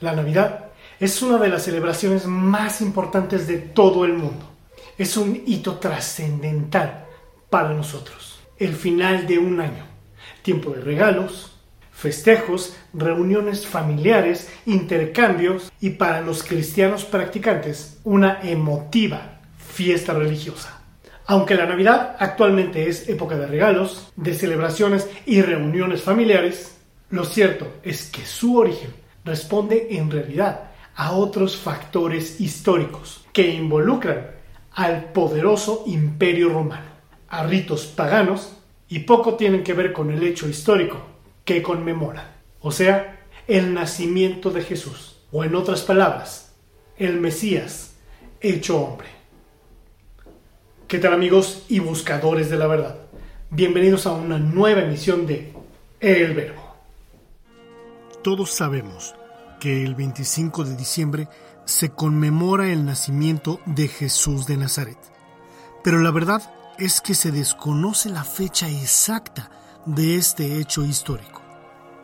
La Navidad es una de las celebraciones más importantes de todo el mundo. Es un hito trascendental para nosotros. El final de un año. Tiempo de regalos, festejos, reuniones familiares, intercambios y para los cristianos practicantes una emotiva fiesta religiosa. Aunque la Navidad actualmente es época de regalos, de celebraciones y reuniones familiares, lo cierto es que su origen responde en realidad a otros factores históricos que involucran al poderoso imperio romano, a ritos paganos y poco tienen que ver con el hecho histórico que conmemora, o sea, el nacimiento de Jesús, o en otras palabras, el Mesías hecho hombre. ¿Qué tal amigos y buscadores de la verdad? Bienvenidos a una nueva emisión de El Verbo. Todos sabemos que el 25 de diciembre se conmemora el nacimiento de Jesús de Nazaret. Pero la verdad es que se desconoce la fecha exacta de este hecho histórico.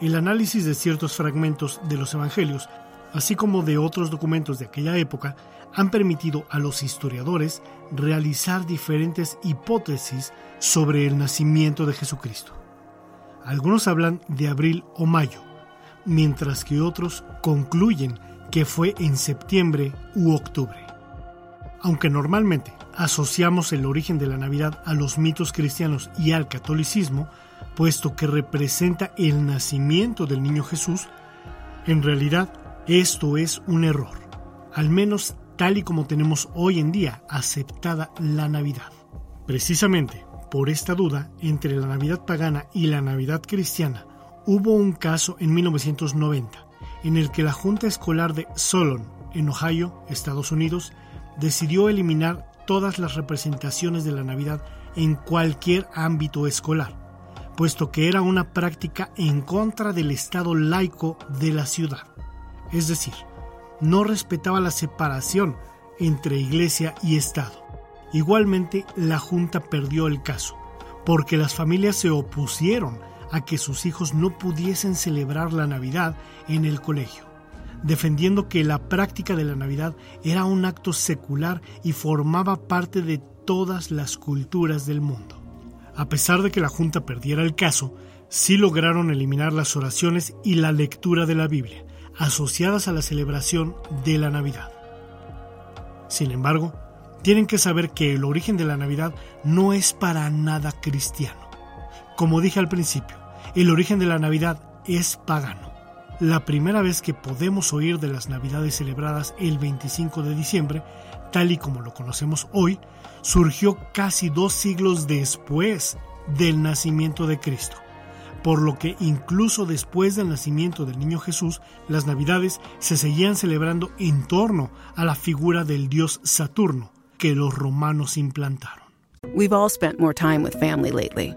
El análisis de ciertos fragmentos de los Evangelios, así como de otros documentos de aquella época, han permitido a los historiadores realizar diferentes hipótesis sobre el nacimiento de Jesucristo. Algunos hablan de abril o mayo, mientras que otros concluyen que fue en septiembre u octubre. Aunque normalmente asociamos el origen de la Navidad a los mitos cristianos y al catolicismo, puesto que representa el nacimiento del niño Jesús, en realidad esto es un error, al menos tal y como tenemos hoy en día aceptada la Navidad. Precisamente por esta duda entre la Navidad pagana y la Navidad cristiana, Hubo un caso en 1990 en el que la Junta Escolar de Solon, en Ohio, Estados Unidos, decidió eliminar todas las representaciones de la Navidad en cualquier ámbito escolar, puesto que era una práctica en contra del Estado laico de la ciudad. Es decir, no respetaba la separación entre iglesia y Estado. Igualmente, la Junta perdió el caso, porque las familias se opusieron a que sus hijos no pudiesen celebrar la Navidad en el colegio, defendiendo que la práctica de la Navidad era un acto secular y formaba parte de todas las culturas del mundo. A pesar de que la Junta perdiera el caso, sí lograron eliminar las oraciones y la lectura de la Biblia, asociadas a la celebración de la Navidad. Sin embargo, tienen que saber que el origen de la Navidad no es para nada cristiano. Como dije al principio, el origen de la Navidad es pagano. La primera vez que podemos oír de las Navidades celebradas el 25 de diciembre, tal y como lo conocemos hoy, surgió casi dos siglos después del nacimiento de Cristo. Por lo que incluso después del nacimiento del niño Jesús, las Navidades se seguían celebrando en torno a la figura del dios Saturno que los romanos implantaron. We've all spent more time with family lately.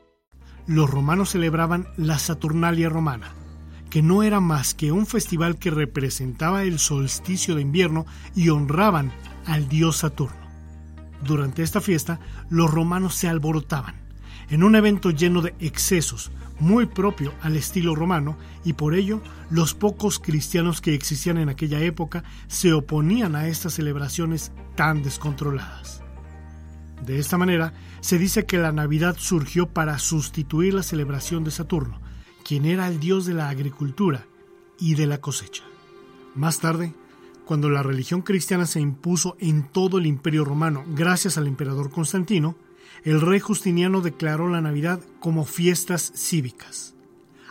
Los romanos celebraban la Saturnalia romana que no era más que un festival que representaba el solsticio de invierno y honraban al dios Saturno. Durante esta fiesta, los romanos se alborotaban, en un evento lleno de excesos, muy propio al estilo romano, y por ello los pocos cristianos que existían en aquella época se oponían a estas celebraciones tan descontroladas. De esta manera, se dice que la Navidad surgió para sustituir la celebración de Saturno, quien era el dios de la agricultura y de la cosecha. Más tarde, cuando la religión cristiana se impuso en todo el imperio romano gracias al emperador Constantino, el rey Justiniano declaró la Navidad como fiestas cívicas.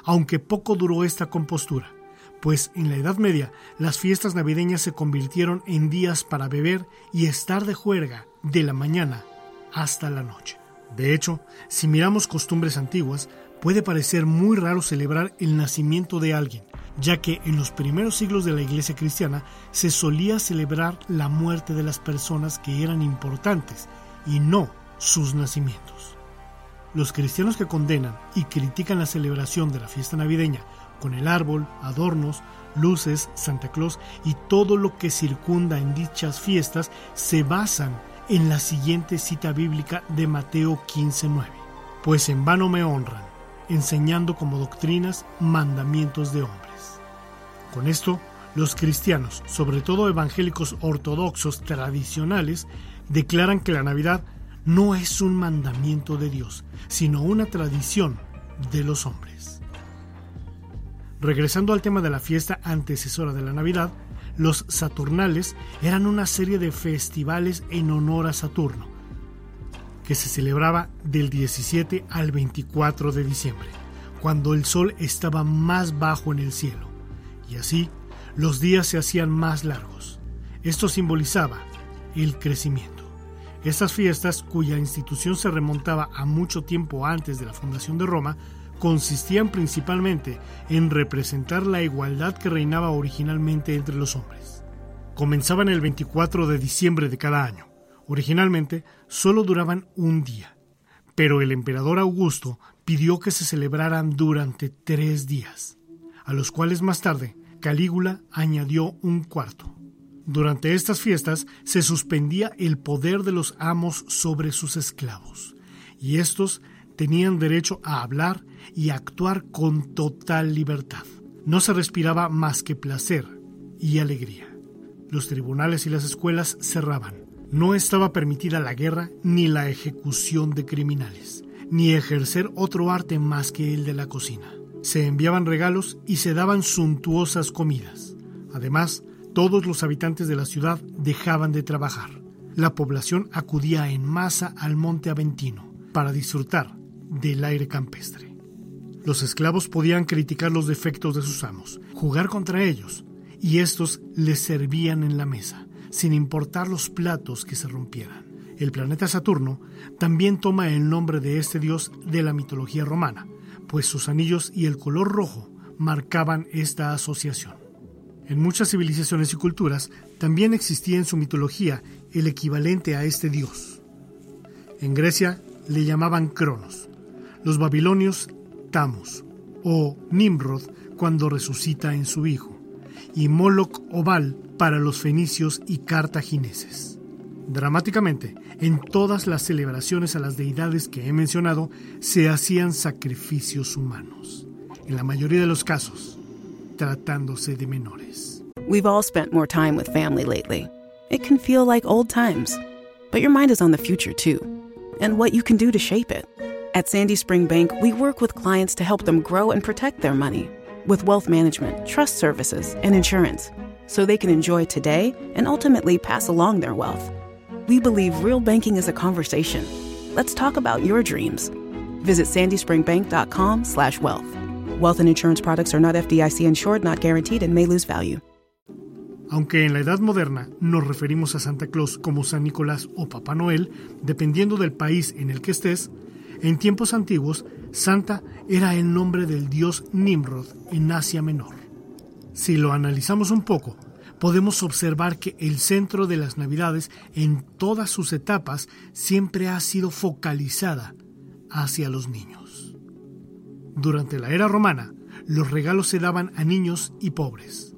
Aunque poco duró esta compostura, pues en la Edad Media las fiestas navideñas se convirtieron en días para beber y estar de juerga de la mañana hasta la noche. De hecho, si miramos costumbres antiguas, puede parecer muy raro celebrar el nacimiento de alguien, ya que en los primeros siglos de la iglesia cristiana se solía celebrar la muerte de las personas que eran importantes y no sus nacimientos. Los cristianos que condenan y critican la celebración de la fiesta navideña con el árbol, adornos, luces, Santa Claus y todo lo que circunda en dichas fiestas se basan en la siguiente cita bíblica de Mateo 15:9. Pues en vano me honran, enseñando como doctrinas mandamientos de hombres. Con esto, los cristianos, sobre todo evangélicos ortodoxos tradicionales, declaran que la Navidad no es un mandamiento de Dios, sino una tradición de los hombres. Regresando al tema de la fiesta antecesora de la Navidad, los Saturnales eran una serie de festivales en honor a Saturno, que se celebraba del 17 al 24 de diciembre, cuando el sol estaba más bajo en el cielo, y así los días se hacían más largos. Esto simbolizaba el crecimiento. Estas fiestas, cuya institución se remontaba a mucho tiempo antes de la fundación de Roma, consistían principalmente en representar la igualdad que reinaba originalmente entre los hombres. Comenzaban el 24 de diciembre de cada año. Originalmente solo duraban un día, pero el emperador Augusto pidió que se celebraran durante tres días, a los cuales más tarde Calígula añadió un cuarto. Durante estas fiestas se suspendía el poder de los amos sobre sus esclavos, y estos tenían derecho a hablar y actuar con total libertad. No se respiraba más que placer y alegría. Los tribunales y las escuelas cerraban. No estaba permitida la guerra ni la ejecución de criminales, ni ejercer otro arte más que el de la cocina. Se enviaban regalos y se daban suntuosas comidas. Además, todos los habitantes de la ciudad dejaban de trabajar. La población acudía en masa al monte Aventino para disfrutar del aire campestre. Los esclavos podían criticar los defectos de sus amos, jugar contra ellos, y estos les servían en la mesa, sin importar los platos que se rompieran. El planeta Saturno también toma el nombre de este dios de la mitología romana, pues sus anillos y el color rojo marcaban esta asociación. En muchas civilizaciones y culturas también existía en su mitología el equivalente a este dios. En Grecia le llamaban Cronos, los babilonios Tamus o Nimrod cuando resucita en su hijo, y Moloch o Baal para los fenicios y cartagineses. Dramáticamente, en todas las celebraciones a las deidades que he mencionado se hacían sacrificios humanos, en la mayoría de los casos, tratándose de menores. We've all spent more time with family lately. It can feel like old times, but your mind is on the future too, and what you can do to shape it. At Sandy Spring Bank, we work with clients to help them grow and protect their money with wealth management, trust services, and insurance so they can enjoy today and ultimately pass along their wealth. We believe real banking is a conversation. Let's talk about your dreams. Visit sandyspringbank.com/wealth. Wealth and insurance products are not FDIC insured, not guaranteed, and may lose value. Aunque en la Edad Moderna nos referimos a Santa Claus como San Nicolás o Papá Noel, dependiendo del país en el que estés, En tiempos antiguos, Santa era el nombre del dios Nimrod en Asia Menor. Si lo analizamos un poco, podemos observar que el centro de las Navidades en todas sus etapas siempre ha sido focalizada hacia los niños. Durante la era romana, los regalos se daban a niños y pobres,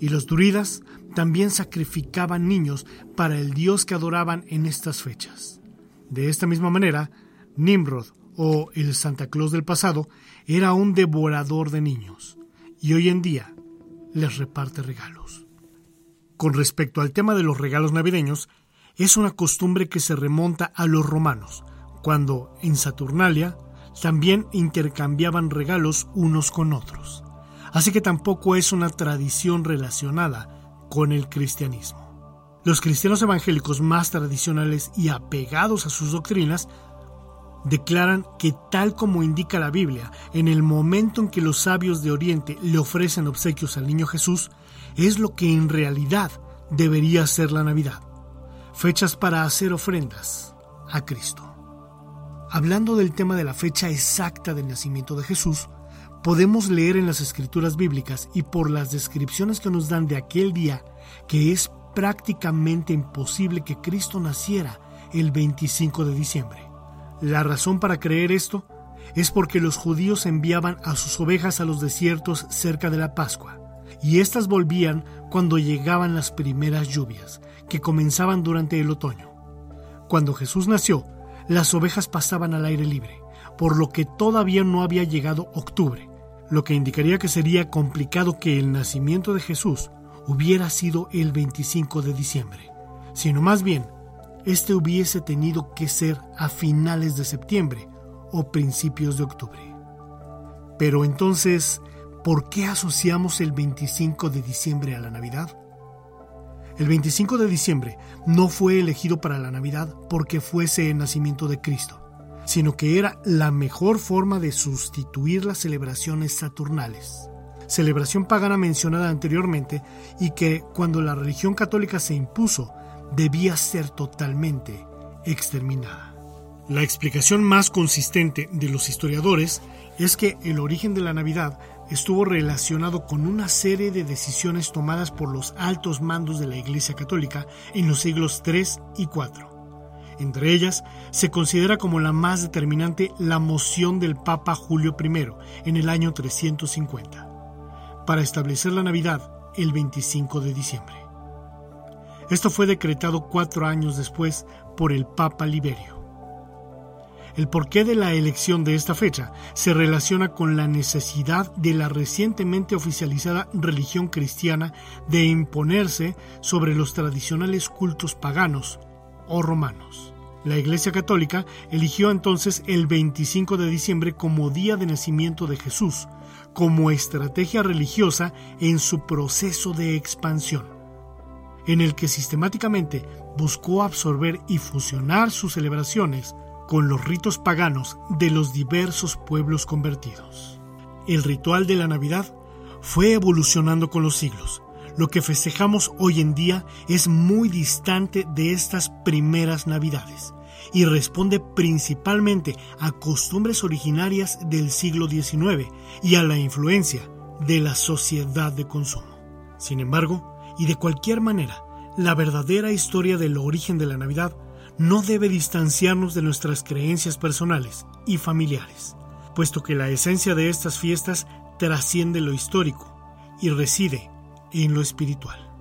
y los druidas también sacrificaban niños para el dios que adoraban en estas fechas. De esta misma manera, Nimrod, o el Santa Claus del pasado, era un devorador de niños y hoy en día les reparte regalos. Con respecto al tema de los regalos navideños, es una costumbre que se remonta a los romanos, cuando en Saturnalia también intercambiaban regalos unos con otros. Así que tampoco es una tradición relacionada con el cristianismo. Los cristianos evangélicos más tradicionales y apegados a sus doctrinas declaran que tal como indica la Biblia, en el momento en que los sabios de Oriente le ofrecen obsequios al niño Jesús, es lo que en realidad debería ser la Navidad. Fechas para hacer ofrendas a Cristo. Hablando del tema de la fecha exacta del nacimiento de Jesús, podemos leer en las escrituras bíblicas y por las descripciones que nos dan de aquel día que es prácticamente imposible que Cristo naciera el 25 de diciembre. La razón para creer esto es porque los judíos enviaban a sus ovejas a los desiertos cerca de la Pascua, y éstas volvían cuando llegaban las primeras lluvias, que comenzaban durante el otoño. Cuando Jesús nació, las ovejas pasaban al aire libre, por lo que todavía no había llegado octubre, lo que indicaría que sería complicado que el nacimiento de Jesús hubiera sido el 25 de diciembre, sino más bien este hubiese tenido que ser a finales de septiembre o principios de octubre. Pero entonces, ¿por qué asociamos el 25 de diciembre a la Navidad? El 25 de diciembre no fue elegido para la Navidad porque fuese el nacimiento de Cristo, sino que era la mejor forma de sustituir las celebraciones saturnales, celebración pagana mencionada anteriormente y que cuando la religión católica se impuso debía ser totalmente exterminada. La explicación más consistente de los historiadores es que el origen de la Navidad estuvo relacionado con una serie de decisiones tomadas por los altos mandos de la Iglesia Católica en los siglos III y IV. Entre ellas, se considera como la más determinante la moción del Papa Julio I en el año 350, para establecer la Navidad el 25 de diciembre. Esto fue decretado cuatro años después por el Papa Liberio. El porqué de la elección de esta fecha se relaciona con la necesidad de la recientemente oficializada religión cristiana de imponerse sobre los tradicionales cultos paganos o romanos. La Iglesia Católica eligió entonces el 25 de diciembre como día de nacimiento de Jesús, como estrategia religiosa en su proceso de expansión en el que sistemáticamente buscó absorber y fusionar sus celebraciones con los ritos paganos de los diversos pueblos convertidos. El ritual de la Navidad fue evolucionando con los siglos. Lo que festejamos hoy en día es muy distante de estas primeras Navidades y responde principalmente a costumbres originarias del siglo XIX y a la influencia de la sociedad de consumo. Sin embargo, y de cualquier manera, la verdadera historia del origen de la Navidad no debe distanciarnos de nuestras creencias personales y familiares, puesto que la esencia de estas fiestas trasciende lo histórico y reside en lo espiritual.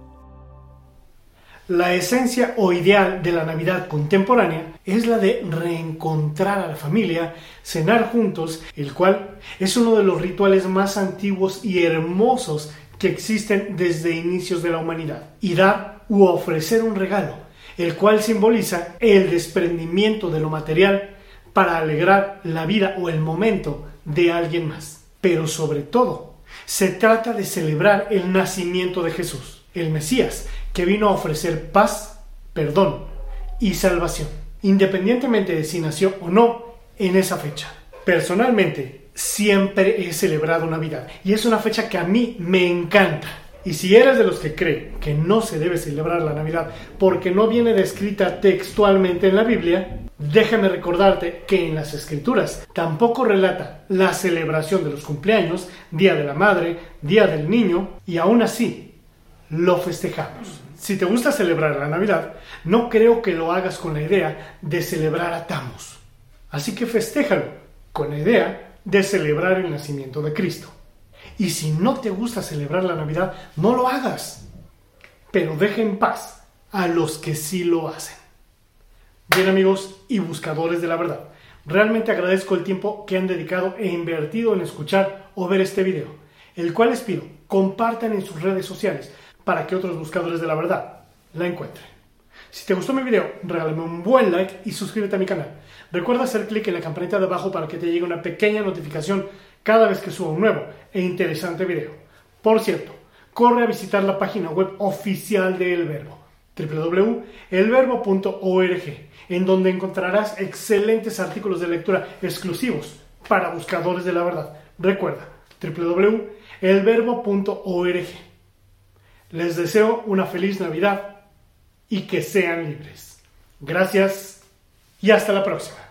La esencia o ideal de la Navidad contemporánea es la de reencontrar a la familia, cenar juntos, el cual es uno de los rituales más antiguos y hermosos que existen desde inicios de la humanidad y dar u ofrecer un regalo, el cual simboliza el desprendimiento de lo material para alegrar la vida o el momento de alguien más. Pero sobre todo, se trata de celebrar el nacimiento de Jesús, el Mesías, que vino a ofrecer paz, perdón y salvación, independientemente de si nació o no en esa fecha. Personalmente, siempre he celebrado Navidad y es una fecha que a mí me encanta. Y si eres de los que cree que no se debe celebrar la Navidad porque no viene descrita textualmente en la Biblia, déjame recordarte que en las Escrituras tampoco relata la celebración de los cumpleaños, Día de la Madre, Día del Niño, y aún así lo festejamos. Si te gusta celebrar la Navidad, no creo que lo hagas con la idea de celebrar a Tamos. Así que festéjalo con la idea de celebrar el nacimiento de Cristo. Y si no te gusta celebrar la Navidad, no lo hagas. Pero deja en paz a los que sí lo hacen. Bien amigos y buscadores de la verdad, realmente agradezco el tiempo que han dedicado e invertido en escuchar o ver este video, el cual les pido compartan en sus redes sociales para que otros buscadores de la verdad la encuentren. Si te gustó mi video, regálame un buen like y suscríbete a mi canal. Recuerda hacer clic en la campanita de abajo para que te llegue una pequeña notificación cada vez que suba un nuevo e interesante video. Por cierto, corre a visitar la página web oficial de El Verbo, www.elverbo.org, en donde encontrarás excelentes artículos de lectura exclusivos para buscadores de la verdad. Recuerda, www.elverbo.org. Les deseo una feliz Navidad y que sean libres. Gracias y hasta la próxima.